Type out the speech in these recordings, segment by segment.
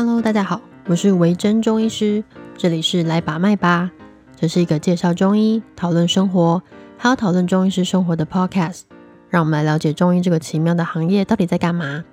Hello，大家好，我是维珍中医师，这里是来把脉吧。这是一个介绍中医、讨论生活，还有讨论中医师生活的 Podcast。让我们来了解中医这个奇妙的行业到底在干嘛。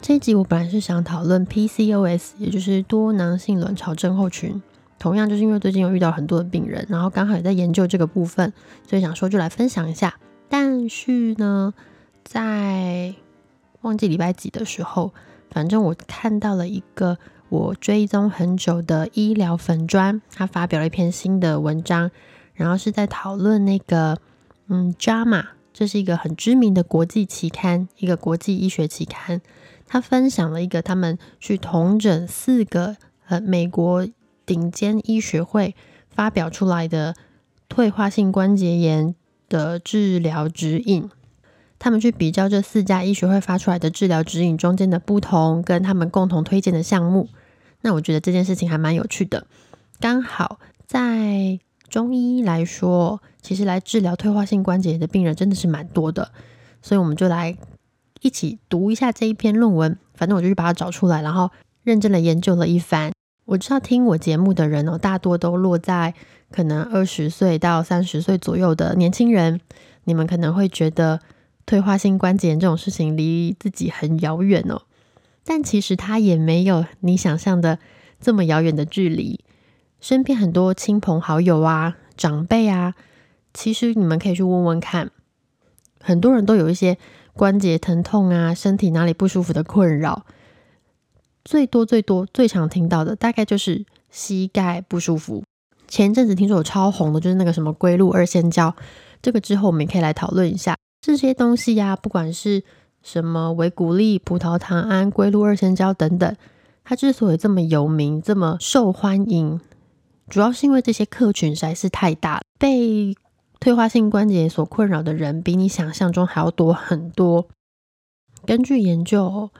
这一集我本来是想讨论 PCOS，也就是多囊性卵巢症候群。同样就是因为最近有遇到很多的病人，然后刚好也在研究这个部分，所以想说就来分享一下。但是呢，在忘记礼拜几的时候。反正我看到了一个我追踪很久的医疗粉砖，他发表了一篇新的文章，然后是在讨论那个嗯，JAMA，这是一个很知名的国际期刊，一个国际医学期刊。他分享了一个他们去同诊四个呃美国顶尖医学会发表出来的退化性关节炎的治疗指引。他们去比较这四家医学会发出来的治疗指引中间的不同，跟他们共同推荐的项目。那我觉得这件事情还蛮有趣的。刚好在中医来说，其实来治疗退化性关节炎的病人真的是蛮多的，所以我们就来一起读一下这一篇论文。反正我就去把它找出来，然后认真的研究了一番。我知道听我节目的人哦，大多都落在可能二十岁到三十岁左右的年轻人，你们可能会觉得。退化性关节炎这种事情离自己很遥远哦，但其实它也没有你想象的这么遥远的距离。身边很多亲朋好友啊、长辈啊，其实你们可以去问问看，很多人都有一些关节疼痛啊、身体哪里不舒服的困扰。最多最多最常听到的，大概就是膝盖不舒服。前阵子听说有超红的，就是那个什么龟鹿二仙胶，这个之后我们也可以来讨论一下。这些东西呀，不管是什么维骨力、葡萄糖胺、龟鹿二仙胶等等，它之所以这么有名、这么受欢迎，主要是因为这些客群实在是太大，被退化性关节所困扰的人比你想象中还要多很多。根据研究，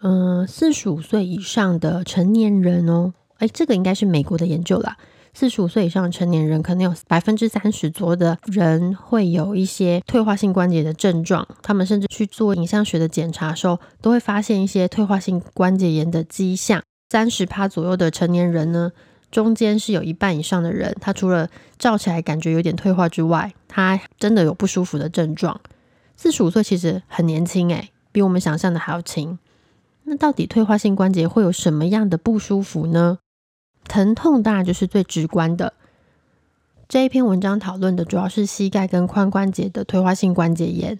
嗯，四十五岁以上的成年人哦，哎，这个应该是美国的研究啦。四十五岁以上的成年人，可能有百分之三十左右的人会有一些退化性关节的症状。他们甚至去做影像学的检查时候，都会发现一些退化性关节炎的迹象。三十趴左右的成年人呢，中间是有一半以上的人，他除了照起来感觉有点退化之外，他真的有不舒服的症状。四十五岁其实很年轻诶，比我们想象的还要轻。那到底退化性关节会有什么样的不舒服呢？疼痛当然就是最直观的。这一篇文章讨论的主要是膝盖跟髋关节的退化性关节炎，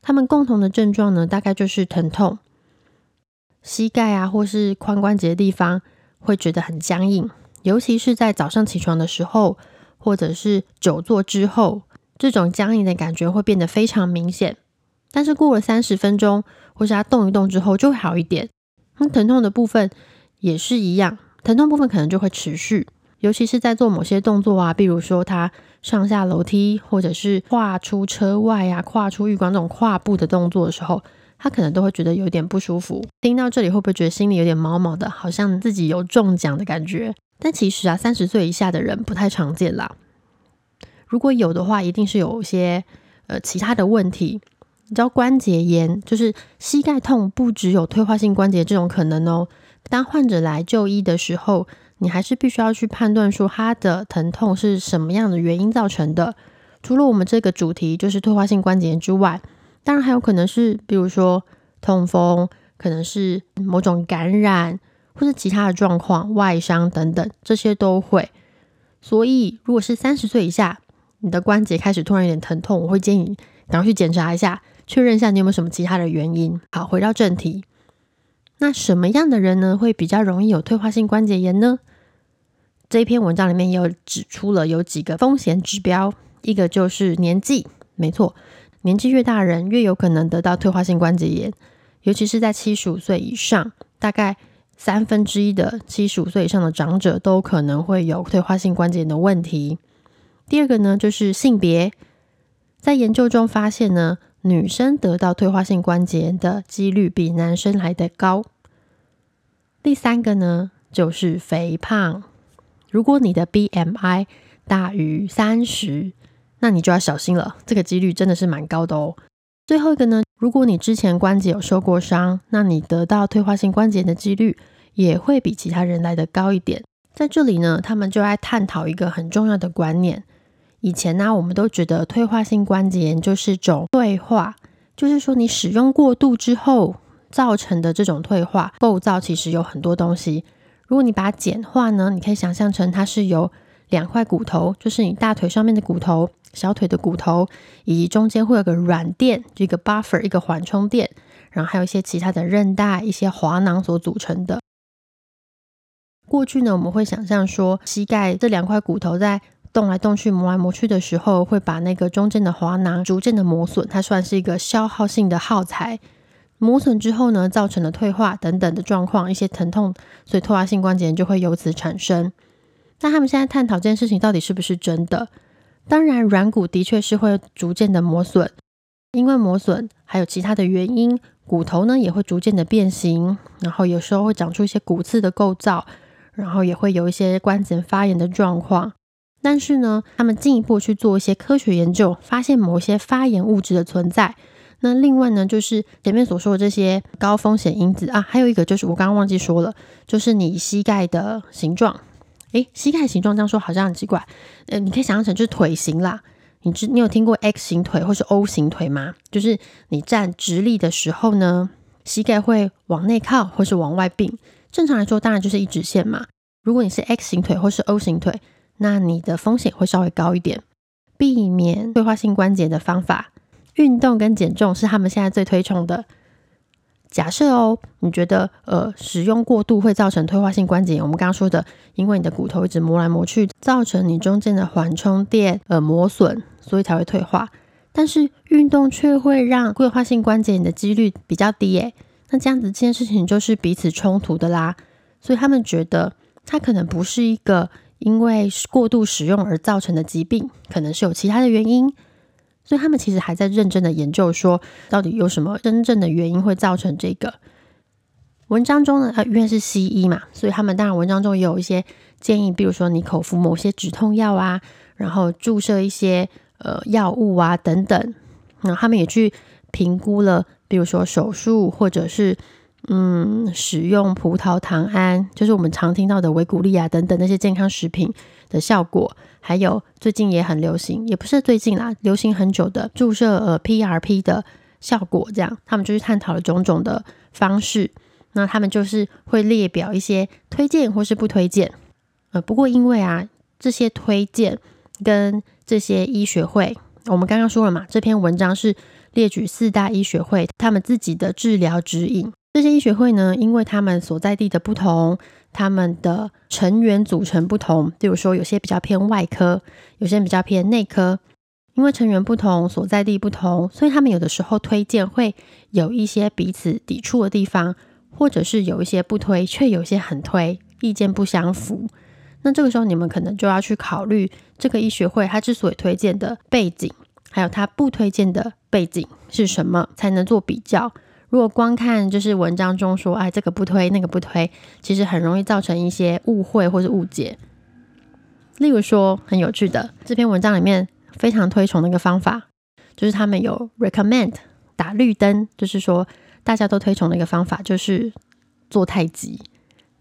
他们共同的症状呢，大概就是疼痛，膝盖啊或是髋关节的地方会觉得很僵硬，尤其是在早上起床的时候，或者是久坐之后，这种僵硬的感觉会变得非常明显。但是过了三十分钟，或是他动一动之后，就会好一点。那疼痛的部分也是一样。疼痛部分可能就会持续，尤其是在做某些动作啊，比如说他上下楼梯，或者是跨出车外啊、跨出浴缸这种跨步的动作的时候，他可能都会觉得有点不舒服。听到这里会不会觉得心里有点毛毛的，好像自己有中奖的感觉？但其实啊，三十岁以下的人不太常见啦。如果有的话，一定是有一些呃其他的问题。你知道关节炎就是膝盖痛，不只有退化性关节这种可能哦。当患者来就医的时候，你还是必须要去判断说他的疼痛是什么样的原因造成的。除了我们这个主题就是退化性关节炎之外，当然还有可能是，比如说痛风，可能是某种感染，或是其他的状况、外伤等等，这些都会。所以，如果是三十岁以下，你的关节开始突然有点疼痛，我会建议你赶快去检查一下，确认一下你有没有什么其他的原因。好，回到正题。那什么样的人呢，会比较容易有退化性关节炎呢？这一篇文章里面也有指出了有几个风险指标，一个就是年纪，没错，年纪越大人越有可能得到退化性关节炎，尤其是在七十五岁以上，大概三分之一的七十五岁以上的长者都可能会有退化性关节炎的问题。第二个呢，就是性别，在研究中发现呢，女生得到退化性关节炎的几率比男生来的高。第三个呢，就是肥胖。如果你的 BMI 大于三十，那你就要小心了，这个几率真的是蛮高的哦。最后一个呢，如果你之前关节有受过伤，那你得到退化性关节炎的几率也会比其他人来的高一点。在这里呢，他们就来探讨一个很重要的观念。以前呢，我们都觉得退化性关节炎就是种退化，就是说你使用过度之后造成的这种退化构造，其实有很多东西。如果你把它简化呢，你可以想象成它是由两块骨头，就是你大腿上面的骨头、小腿的骨头，以及中间会有个软垫，一个 buffer，一个缓冲垫，然后还有一些其他的韧带、一些滑囊所组成的。过去呢，我们会想象说，膝盖这两块骨头在动来动去、磨来磨去的时候，会把那个中间的滑囊逐渐的磨损，它算是一个消耗性的耗材。磨损之后呢，造成了退化等等的状况，一些疼痛，所以退化性关节炎就会由此产生。那他们现在探讨这件事情到底是不是真的？当然，软骨的确是会逐渐的磨损，因为磨损还有其他的原因，骨头呢也会逐渐的变形，然后有时候会长出一些骨刺的构造，然后也会有一些关节发炎的状况。但是呢，他们进一步去做一些科学研究，发现某些发炎物质的存在。那另外呢，就是前面所说的这些高风险因子啊，还有一个就是我刚刚忘记说了，就是你膝盖的形状。诶，膝盖形状这样说好像很奇怪。呃，你可以想象成就是腿型啦。你知你有听过 X 型腿或是 O 型腿吗？就是你站直立的时候呢，膝盖会往内靠或是往外并。正常来说，当然就是一直线嘛。如果你是 X 型腿或是 O 型腿，那你的风险会稍微高一点。避免退化性关节的方法，运动跟减重是他们现在最推崇的。假设哦，你觉得呃使用过度会造成退化性关节炎？我们刚刚说的，因为你的骨头一直磨来磨去，造成你中间的缓冲垫呃磨损，所以才会退化。但是运动却会让退化性关节炎的几率比较低诶。那这样子这件事情就是彼此冲突的啦。所以他们觉得它可能不是一个因为过度使用而造成的疾病，可能是有其他的原因。所以他们其实还在认真的研究，说到底有什么真正的原因会造成这个。文章中呢，呃，因为是西医嘛，所以他们当然文章中也有一些建议，比如说你口服某些止痛药啊，然后注射一些呃药物啊等等。那他们也去评估了，比如说手术或者是嗯使用葡萄糖胺，就是我们常听到的维骨力啊等等那些健康食品的效果。还有最近也很流行，也不是最近啦，流行很久的注射呃 PRP 的效果，这样他们就去探讨了种种的方式。那他们就是会列表一些推荐或是不推荐。呃，不过因为啊这些推荐跟这些医学会，我们刚刚说了嘛，这篇文章是列举四大医学会他们自己的治疗指引。这些医学会呢，因为他们所在地的不同。他们的成员组成不同，比如说有些比较偏外科，有些比较偏内科。因为成员不同，所在地不同，所以他们有的时候推荐会有一些彼此抵触的地方，或者是有一些不推，却有些很推，意见不相符。那这个时候，你们可能就要去考虑这个医学会他之所以推荐的背景，还有他不推荐的背景是什么，才能做比较。如果光看就是文章中说，哎，这个不推，那个不推，其实很容易造成一些误会或者误解。例如说，很有趣的这篇文章里面非常推崇的一个方法，就是他们有 recommend 打绿灯，就是说大家都推崇的一个方法，就是做太极。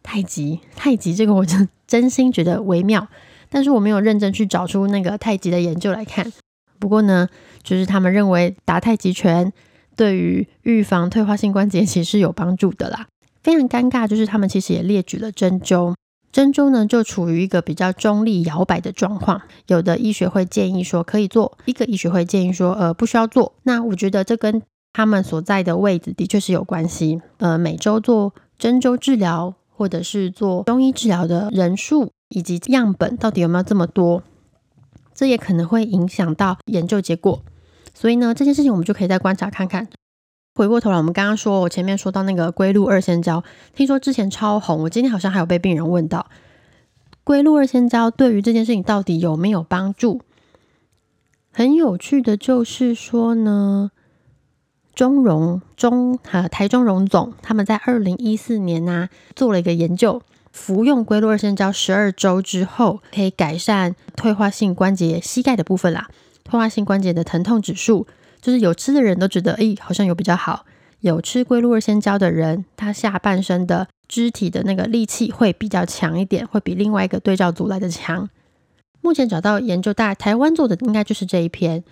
太极，太极，这个我真真心觉得微妙，但是我没有认真去找出那个太极的研究来看。不过呢，就是他们认为打太极拳。对于预防退化性关节其实是有帮助的啦。非常尴尬，就是他们其实也列举了针灸，针灸呢就处于一个比较中立摇摆的状况。有的医学会建议说可以做，一个医学会建议说呃不需要做。那我觉得这跟他们所在的位置的确是有关系。呃，每周做针灸治疗或者是做中医治疗的人数以及样本到底有没有这么多，这也可能会影响到研究结果。所以呢，这件事情我们就可以再观察看看。回过头来，我们刚刚说，我前面说到那个龟鹿二仙胶，听说之前超红。我今天好像还有被病人问到，龟鹿二仙胶对于这件事情到底有没有帮助？很有趣的就是说呢，中荣中呃台中荣总他们在二零一四年呢做了一个研究，服用龟鹿二仙胶十二周之后，可以改善退化性关节膝盖的部分啦。退化性关节的疼痛指数就是有吃的人都觉得，诶，好像有比较好。有吃龟鹿二仙胶的人，他下半身的肢体的那个力气会比较强一点，会比另外一个对照组来的强。目前找到研究，大台湾做的应该就是这一篇。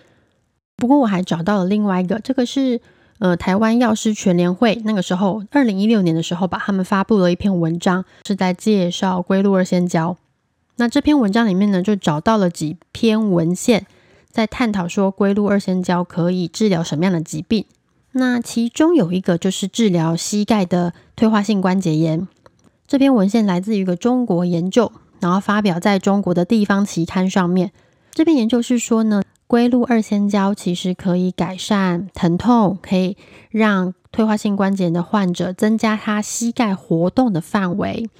不过我还找到了另外一个，这个是呃台湾药师全联会那个时候二零一六年的时候吧，他们发布了一篇文章，是在介绍龟鹿二仙胶。那这篇文章里面呢，就找到了几篇文献，在探讨说龟鹿二仙胶可以治疗什么样的疾病。那其中有一个就是治疗膝盖的退化性关节炎。这篇文献来自于一个中国研究，然后发表在中国的地方期刊上面。这篇研究是说呢，龟鹿二仙胶其实可以改善疼痛，可以让退化性关节炎的患者增加他膝盖活动的范围，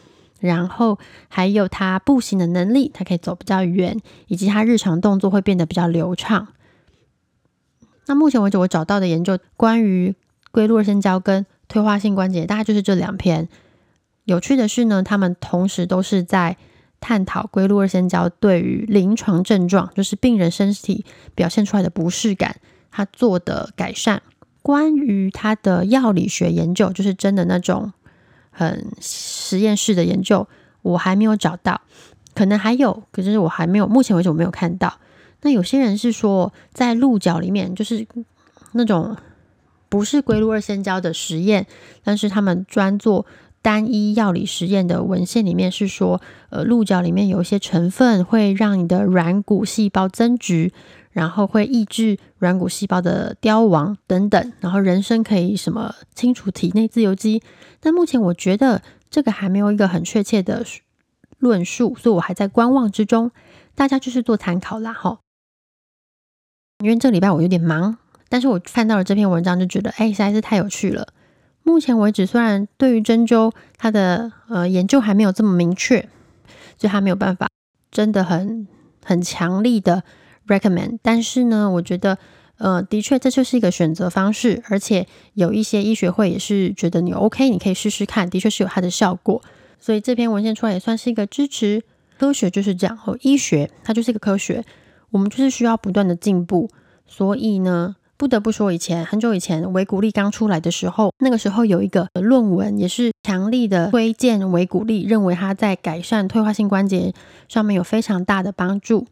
然后还有他步行的能力，他可以走比较远，以及他日常动作会变得比较流畅。那目前为止，我找到的研究关于龟鹿二仙胶跟退化性关节，大概就是这两篇。有趣的是呢，他们同时都是在探讨龟鹿二仙胶对于临床症状，就是病人身体表现出来的不适感，它做的改善。关于它的药理学研究，就是真的那种很实验室的研究，我还没有找到，可能还有，可是我还没有，目前为止我没有看到。那有些人是说，在鹿角里面，就是那种不是龟鹿二仙胶的实验，但是他们专做单一药理实验的文献里面是说，呃，鹿角里面有一些成分会让你的软骨细胞增殖，然后会抑制软骨细胞的凋亡等等，然后人参可以什么清除体内自由基。但目前我觉得这个还没有一个很确切的论述，所以我还在观望之中，大家就是做参考啦，哈。因为这礼拜我有点忙，但是我看到了这篇文章，就觉得哎，实在是太有趣了。目前为止，虽然对于针灸它的呃研究还没有这么明确，所以它没有办法真的很很强力的 recommend，但是呢，我觉得呃的确这就是一个选择方式，而且有一些医学会也是觉得你 OK，你可以试试看，的确是有它的效果。所以这篇文献出来也算是一个支持。科学就是这样，哦，医学它就是一个科学。我们就是需要不断的进步，所以呢，不得不说，以前很久以前维骨力刚出来的时候，那个时候有一个论文也是强力的推荐维骨力，认为它在改善退化性关节上面有非常大的帮助。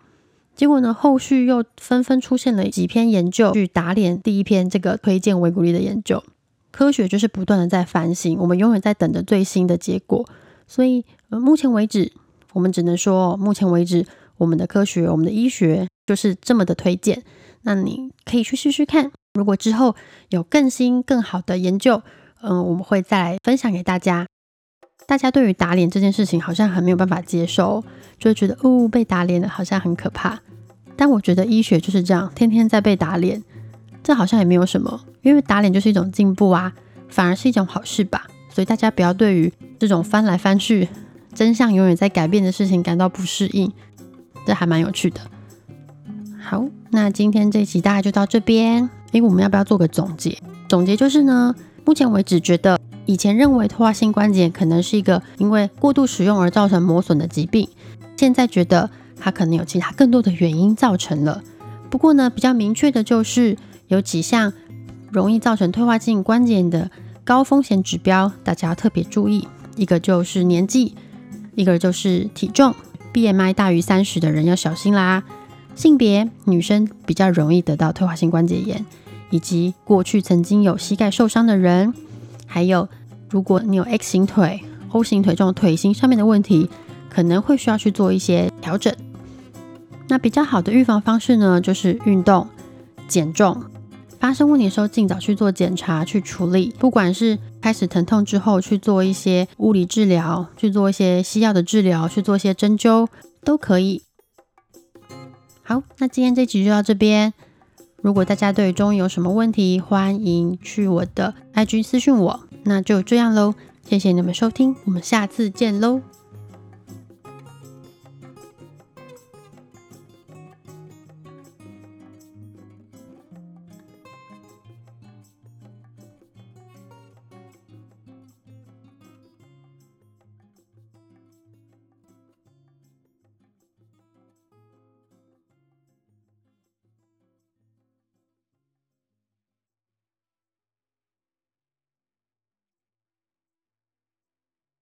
结果呢，后续又纷纷出现了几篇研究去打脸第一篇这个推荐维骨力的研究。科学就是不断的在反省，我们永远在等着最新的结果。所以，呃，目前为止，我们只能说，目前为止。我们的科学，我们的医学就是这么的推荐。那你可以去试试看。如果之后有更新、更好的研究，嗯，我们会再来分享给大家。大家对于打脸这件事情好像很没有办法接受，就会觉得哦，被打脸了好像很可怕。但我觉得医学就是这样，天天在被打脸，这好像也没有什么，因为打脸就是一种进步啊，反而是一种好事吧。所以大家不要对于这种翻来翻去、真相永远在改变的事情感到不适应。这还蛮有趣的。好，那今天这期大概就到这边。诶，我们要不要做个总结？总结就是呢，目前为止觉得以前认为退化性关节可能是一个因为过度使用而造成磨损的疾病，现在觉得它可能有其他更多的原因造成了。不过呢，比较明确的就是有几项容易造成退化性关节炎的高风险指标，大家要特别注意。一个就是年纪，一个就是体重。BMI 大于三十的人要小心啦。性别，女生比较容易得到退化性关节炎，以及过去曾经有膝盖受伤的人，还有如果你有 X 型腿、O 型腿这种腿型上面的问题，可能会需要去做一些调整。那比较好的预防方式呢，就是运动、减重。发生问题的时候，尽早去做检查、去处理。不管是开始疼痛之后，去做一些物理治疗，去做一些西药的治疗，去做一些针灸，都可以。好，那今天这集就到这边。如果大家对中医有什么问题，欢迎去我的 IG 私讯我。那就这样喽，谢谢你们收听，我们下次见喽。